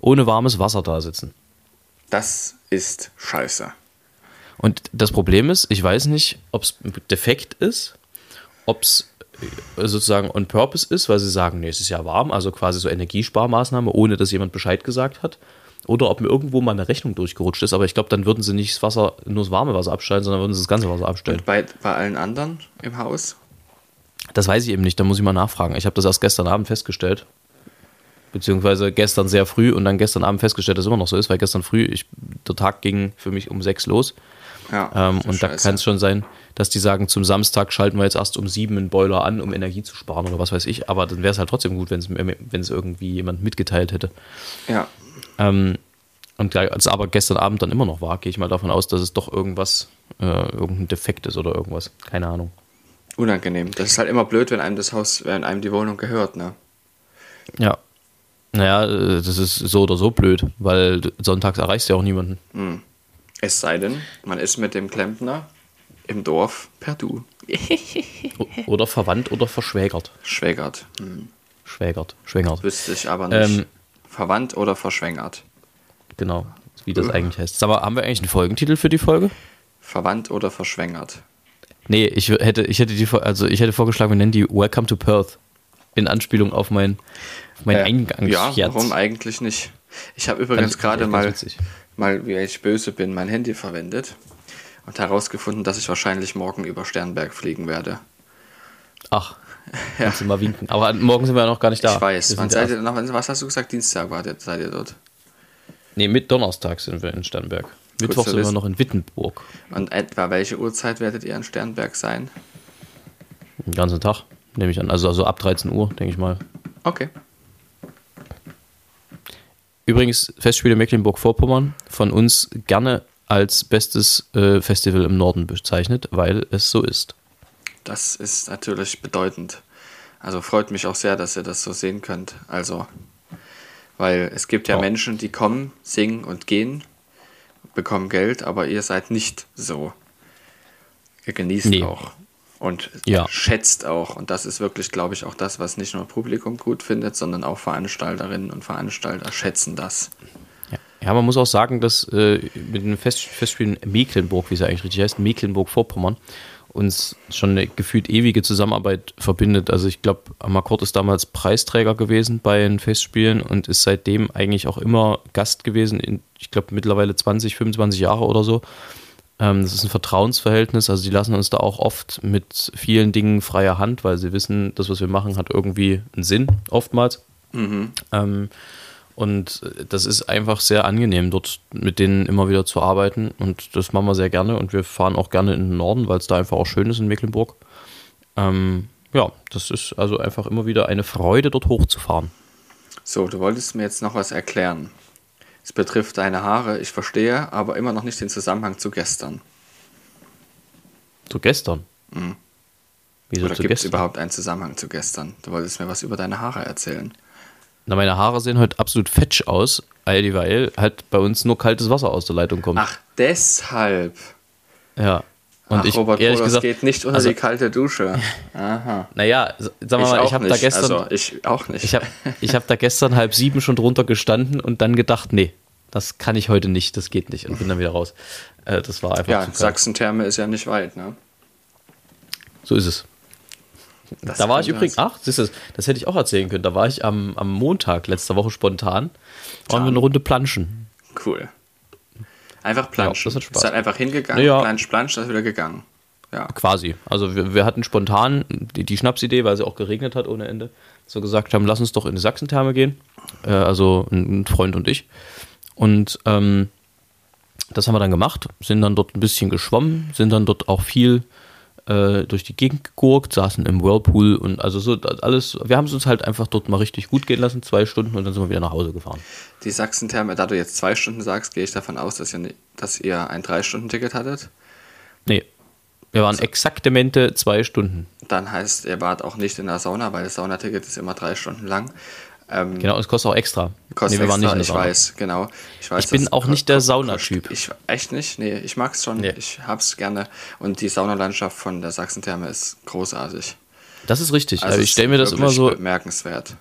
ohne warmes Wasser da sitzen. Das ist scheiße. Und das Problem ist, ich weiß nicht, ob es defekt ist, ob es sozusagen on purpose ist, weil sie sagen, nee, es ist ja warm, also quasi so Energiesparmaßnahme, ohne dass jemand Bescheid gesagt hat. Oder ob mir irgendwo mal eine Rechnung durchgerutscht ist, aber ich glaube, dann würden sie nicht das Wasser, nur das warme Wasser abstellen, sondern würden sie das ganze Wasser abstellen. Und bei, bei allen anderen im Haus? Das weiß ich eben nicht, da muss ich mal nachfragen. Ich habe das erst gestern Abend festgestellt. Beziehungsweise gestern sehr früh und dann gestern Abend festgestellt, dass es immer noch so ist, weil gestern früh, ich, der Tag ging für mich um sechs los. Ja. Ähm, und da scheiße. kann es schon sein, dass die sagen, zum Samstag schalten wir jetzt erst um sieben einen Boiler an, um Energie zu sparen oder was weiß ich. Aber dann wäre es halt trotzdem gut, wenn es irgendwie jemand mitgeteilt hätte. Ja. Ähm, und da es aber gestern Abend dann immer noch war, gehe ich mal davon aus, dass es doch irgendwas, äh, irgendein Defekt ist oder irgendwas. Keine Ahnung. Unangenehm. Das ist halt immer blöd, wenn einem das Haus, wenn einem die Wohnung gehört, ne? Ja. Naja, äh, das ist so oder so blöd, weil sonntags erreichst du ja auch niemanden. Es sei denn, man ist mit dem Klempner im Dorf per Du. Oder verwandt oder verschwägert. Schwägert. Hm. Schwägert. Schwängert. Wüsste ich aber nicht. Ähm, Verwandt oder verschwängert. Genau. Wie das eigentlich heißt. Sag mal, haben wir eigentlich einen Folgentitel für die Folge? Verwandt oder verschwängert. Nee, ich hätte, ich hätte die, also ich hätte vorgeschlagen, wir nennen die Welcome to Perth. In Anspielung auf mein, auf mein Äh, Eingangsherz. ja, warum eigentlich nicht? Ich habe übrigens gerade mal, mal, wie ich böse bin, mein Handy verwendet und herausgefunden, dass ich wahrscheinlich morgen über Sternberg fliegen werde. Ach, kannst du mal winken. Aber morgen sind wir ja noch gar nicht da. ich weiß. Wann ja seid ihr noch, was hast du gesagt? Dienstag war, seid ihr dort. Nee, mit Donnerstag sind wir in Sternberg. Mittwoch sind wir noch in Wittenburg. Und etwa welche Uhrzeit werdet ihr in Sternberg sein? Den ganzen Tag, nehme ich an. Also, also ab 13 Uhr, denke ich mal. Okay. Übrigens, Festspiele Mecklenburg-Vorpommern von uns gerne als bestes äh, Festival im Norden bezeichnet, weil es so ist. Das ist natürlich bedeutend. Also freut mich auch sehr, dass ihr das so sehen könnt. Also, weil es gibt ja Ja. Menschen, die kommen, singen und gehen, bekommen Geld, aber ihr seid nicht so. Ihr genießt Nee. auch und Ja. schätzt auch. Und das ist wirklich, glaube ich, auch das, was nicht nur Publikum gut findet, sondern auch Veranstalterinnen und Veranstalter schätzen das. Ja, ja man muss auch sagen, dass äh, mit den Fest Festspielen Mecklenburg, wie es eigentlich richtig heißt, Mecklenburg-Vorpommern, uns schon eine gefühlt ewige Zusammenarbeit verbindet. Also ich glaube, Amakord ist damals Preisträger gewesen bei den Festspielen und ist seitdem eigentlich auch immer Gast gewesen, in, ich glaube mittlerweile 20, 25 Jahre oder so. Ähm, das ist ein Vertrauensverhältnis, also die lassen uns da auch oft mit vielen Dingen freie Hand, weil sie wissen, das, was wir machen, hat irgendwie einen Sinn, oftmals. Ähm, und das ist einfach sehr angenehm, dort mit denen immer wieder zu arbeiten. Und das machen wir sehr gerne. Und wir fahren auch gerne in den Norden, weil es da einfach auch schön ist in Mecklenburg. Ähm, ja, das ist also einfach immer wieder eine Freude, dort hochzufahren. So, du wolltest mir jetzt noch was erklären. Es betrifft deine Haare, ich verstehe, aber immer noch nicht den Zusammenhang zu gestern. Zu gestern. Wieso Oder zu gibt es überhaupt einen Zusammenhang zu gestern? Du wolltest mir was über deine Haare erzählen. Na, meine Haare sehen heute absolut fetsch aus, all weil halt bei uns nur kaltes Wasser aus der Leitung kommt. Ach, deshalb. Ja. Und Ach, ich, Robert ehrlich das gesagt, geht nicht unter also- die kalte Dusche. Aha. naja, sagen wir mal, ich habe da gestern, Also, ich auch nicht. ich habe ich hab da gestern halb sieben schon drunter gestanden und dann gedacht, nee, das kann ich heute nicht, das geht nicht und bin dann wieder raus. Äh, das war einfach ja. Sachsen-Therme ist ja nicht weit, ne? So ist es. Das Da war ich übrigens, ach, siehst du, das hätte ich auch erzählen können. Da war ich am, am Montag letzter Woche spontan, waren wir eine Runde planschen. Cool. Einfach planschen. das hat Spaß. Ist halt einfach hingegangen, Ja. plansch, plansch, das ist wieder gegangen. Ja. Quasi. Also wir, wir hatten spontan die, die Schnapsidee, weil es auch geregnet hat ohne Ende, so gesagt haben, lass uns doch in die Sachsentherme gehen. Äh, also ein, ein Freund und ich. Und ähm, das haben wir dann gemacht, sind dann dort ein bisschen geschwommen, sind dann dort auch viel äh, durch die Gegend gegurkt, saßen im Whirlpool und also so alles. Wir haben es uns halt einfach dort mal richtig gut gehen lassen, zwei Stunden und dann sind wir wieder nach Hause gefahren. Die Sachsen-Therme, da du jetzt zwei Stunden sagst, gehe ich davon aus, dass ihr, dass ihr ein Drei-Stunden-Ticket hattet. Nee, wir waren exaktamente zwei Stunden. Dann heißt, ihr wart auch nicht in der Sauna, weil das Saunaticket ist immer drei Stunden lang. Ähm, Genau, es kostet auch extra. Kostet Nee, wir waren extra, nicht ich weiß, genau. Ich, weiß, Ich bin auch nicht der Saunatyp. Ich, echt nicht? Nee, ich mag es schon. Nee. Ich hab's gerne. Und die Saunalandschaft von der Sachsentherme ist großartig. Das ist richtig. Also ich stelle mir das immer so, bemerkenswert.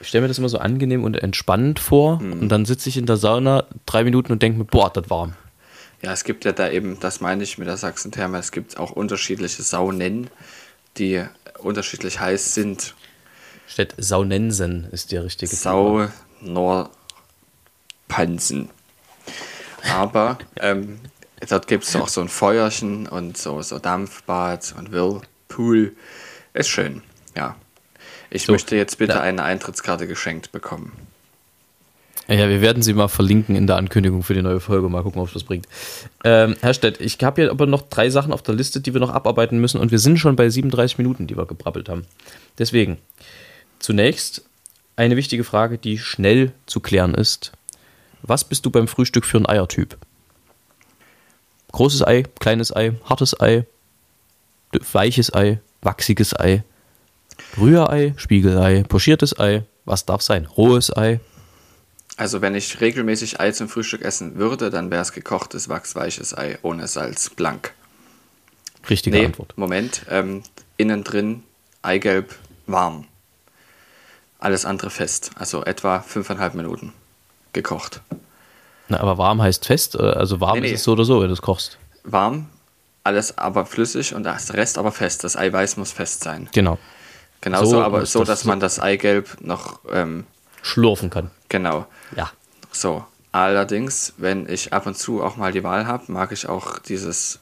ich stelle mir das immer so angenehm und entspannend vor Mhm. und dann sitze ich in der Sauna drei Minuten und denke mir, boah, das warm. Ja, es gibt ja da eben, das meine ich mit der Sachsentherme, es gibt auch unterschiedliche Saunen, die unterschiedlich heiß sind. Statt Saunensen ist der richtige. Sau Pansen. Aber ähm, dort gibt es auch so ein Feuerchen und so, so Dampfbad und Whirlpool. Ist schön, ja. Ich So, möchte jetzt bitte ja. eine Eintrittskarte geschenkt bekommen. Ja, wir werden sie mal verlinken in der Ankündigung für die neue Folge. Mal gucken, ob es was bringt. Ähm, Herr Stett, ich habe hier aber noch drei Sachen auf der Liste, die wir noch abarbeiten müssen und wir sind schon bei 37 Minuten, die wir gebrabbelt haben. Deswegen, zunächst eine wichtige Frage, die schnell zu klären ist. Was bist du beim Frühstück für ein Eiertyp? Großes Ei, kleines Ei, hartes Ei, weiches Ei, wachsiges Ei, Rührei, Spiegelei, pochiertes Ei, was darf sein? Rohes Ei, Also wenn ich regelmäßig Ei zum Frühstück essen würde, dann wäre es gekochtes, wachsweiches Ei ohne Salz, blank. Richtige Nee, Antwort. Moment. Ähm, innen drin Eigelb warm. Alles andere fest. Also etwa fünfeinhalb Minuten gekocht. Na, aber warm heißt fest, äh, also warm Nee, nee. ist es so oder so, wenn du es kochst. Warm, alles aber flüssig und das Rest aber fest. Das Eiweiß muss fest sein. Genau. Genauso, So aber so, das dass so- man das Eigelb noch, ähm, Schlurfen kann. genau, Ja. so. Allerdings, wenn ich ab und zu auch mal die Wahl habe, mag ich auch dieses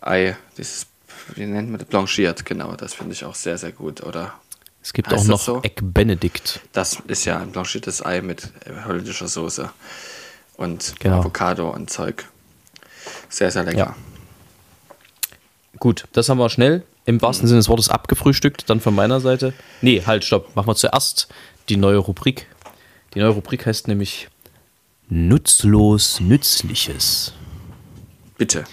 Ei, dieses, wie nennt man das? Blanchiert, genau, das finde ich auch sehr, sehr gut. Oder Es gibt Heißt auch noch so? Egg Benedict. Das ist ja ein blanchiertes Ei mit holländischer Soße und Genau. Avocado und Zeug. Sehr, sehr lecker. Ja. Gut, das haben wir schnell im wahrsten Sinne des Wortes abgefrühstückt. Dann von meiner Seite. Nee, halt, stopp. Machen wir zuerst die neue Rubrik. Die neue Rubrik heißt nämlich Nutzlos Nützliches. Bitte.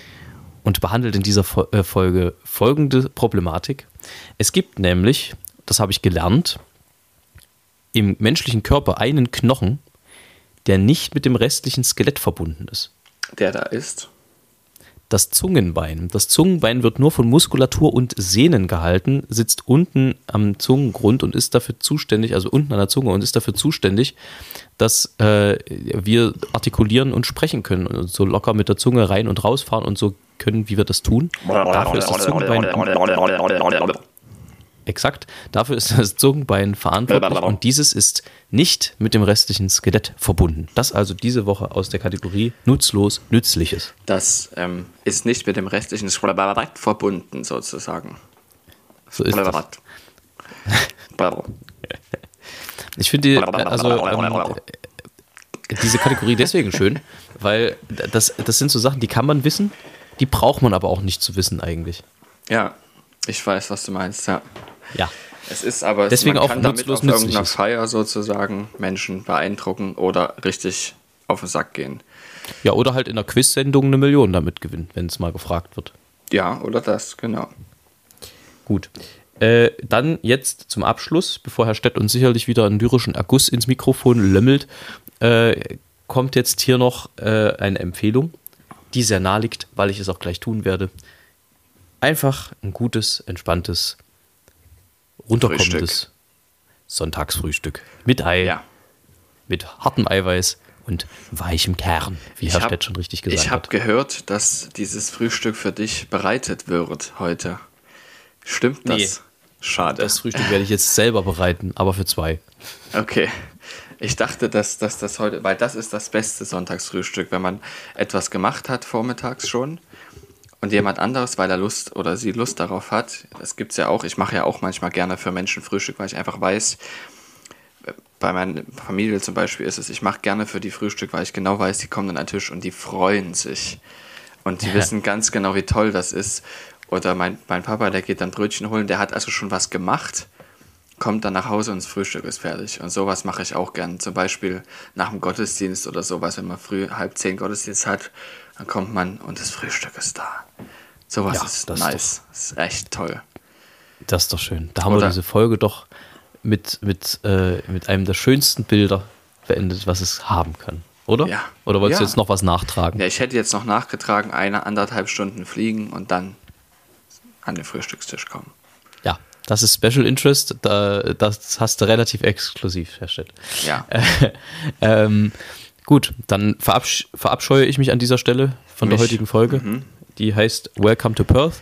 und behandelt in dieser äh, Folge folgende Problematik. Es gibt nämlich, das habe ich gelernt, im menschlichen Körper einen Knochen, der nicht mit dem restlichen Skelett verbunden ist. Der da ist. Das Zungenbein. Das Zungenbein wird nur von Muskulatur und Sehnen gehalten, sitzt unten am Zungengrund und ist dafür zuständig, also unten an der Zunge und ist dafür zuständig, dass äh, wir artikulieren und sprechen können und so locker mit der Zunge rein und rausfahren und so können, wie wir das tun. Dafür ist das Zungenbein. Exakt. Dafür ist das Zungenbein verantwortlich und dieses ist nicht mit dem restlichen Skelett verbunden. Das also diese Woche aus der Kategorie nutzlos Nützliches. Das ähm, ist nicht mit dem restlichen verbunden, sozusagen. So ist das. Ich finde die, also ähm, diese Kategorie deswegen schön, weil das, das sind so Sachen, die kann man wissen, die braucht man aber auch nicht zu wissen eigentlich. Ja, ich weiß, was du meinst, ja. Ja. Es ist aber, Deswegen man auch kann damit nutzlos auf irgendeiner. Feier sozusagen Menschen beeindrucken oder richtig auf den Sack gehen. Ja, oder halt in einer Quiz-Sendung eine Million damit gewinnen, wenn es mal gefragt wird. Ja, oder das, genau. Gut. Äh, dann jetzt zum Abschluss, bevor Herr Stett uns sicherlich wieder einen lyrischen Erguss ins Mikrofon lömmelt, äh, kommt jetzt hier noch äh, eine Empfehlung, die sehr nahe liegt, weil ich es auch gleich tun werde. Einfach ein gutes, entspanntes, runterkommendes Sonntagsfrühstück mit Ei, Ja. mit hartem Eiweiß und weichem Kern, wie Ich Herr Stett schon richtig gesagt Ich habe hat. gehört, dass dieses Frühstück für dich bereitet wird heute. Stimmt das? Nee. Schade. Das Frühstück werde ich jetzt selber bereiten, aber für zwei. Okay. Ich dachte, dass, dass das heute, weil das ist das beste Sonntagsfrühstück, wenn man etwas gemacht hat vormittags schon und jemand anderes, weil er Lust oder sie Lust darauf hat, das gibt es ja auch. Ich mache ja auch manchmal gerne für Menschen Frühstück, weil ich einfach weiß, bei meiner Familie zum Beispiel ist es, ich mache gerne für die Frühstück, weil ich genau weiß, die kommen an den Tisch und die freuen sich. Und die Ja. wissen ganz genau, wie toll das ist. Oder mein, mein Papa, der geht dann Brötchen holen, der hat also schon was gemacht, kommt dann nach Hause und das Frühstück ist fertig. Und sowas mache ich auch gern. Zum Beispiel nach dem Gottesdienst oder sowas, wenn man früh halb zehn Gottesdienst hat, dann kommt man und das Frühstück ist da. Sowas Ja, ist das ist nice. Das ist echt toll. Das ist doch schön. Da haben Oder- wir diese Folge doch mit, mit, äh, mit einem der schönsten Bilder beendet, was es haben kann. Oder? Ja. Oder wolltest du Ja. jetzt noch was nachtragen? Ja, ich hätte jetzt noch nachgetragen, eine anderthalb Stunden fliegen und dann an den Frühstückstisch kommen. Ja, das ist Special Interest. Da, das hast du relativ exklusiv, Herr Stett. Ja. Ähm, gut, dann verabsch verabscheue ich mich an dieser Stelle von der Mich. heutigen Folge. Die heißt Welcome to Perth.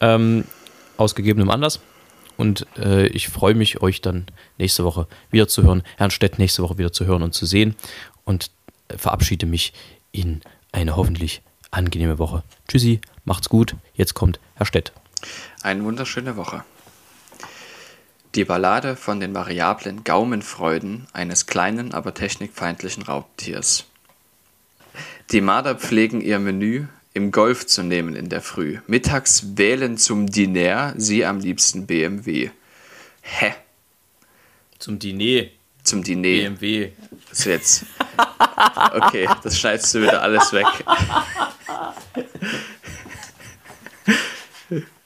Ähm, aus gegebenem Anlass. Und äh, ich freue mich, euch dann nächste Woche wieder zu hören, Herrn Stett nächste Woche wieder zu hören und zu sehen. Und äh, verabschiede mich in eine hoffentlich angenehme Woche. Tschüssi, macht's gut. Jetzt kommt Herr Stett. Eine wunderschöne Woche. Die Ballade von den variablen Gaumenfreuden eines kleinen, aber technikfeindlichen Raubtiers. Die Marder pflegen ihr Menü im Golf zu nehmen in der Früh. Mittags wählen zum Diner sie am liebsten BMW. Hä? Zum Diner. Zum Diner. BMW. Das jetzt. Okay, das schneidest du wieder alles weg.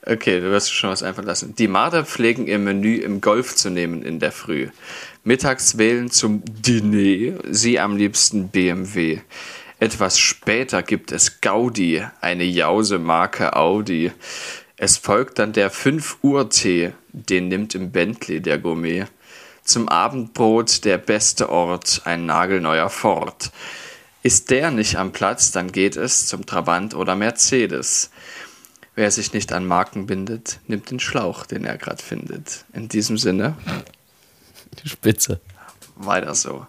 Okay, du wirst schon was einfallen lassen. Die Marder pflegen ihr Menü im Golf zu nehmen in der Früh. Mittags wählen zum Diner sie am liebsten BMW. Etwas später gibt es Gaudi, eine Jause-Marke Audi. Es folgt dann der 5 Uhr Tee, den nimmt im Bentley der Gourmet. Zum Abendbrot der beste Ort, ein nagelneuer Ford. Ist der nicht am Platz, dann geht es zum Trabant oder Mercedes. Wer sich nicht an Marken bindet, nimmt den Schlauch, den er gerade findet. In diesem Sinne, Spitze. weiter so.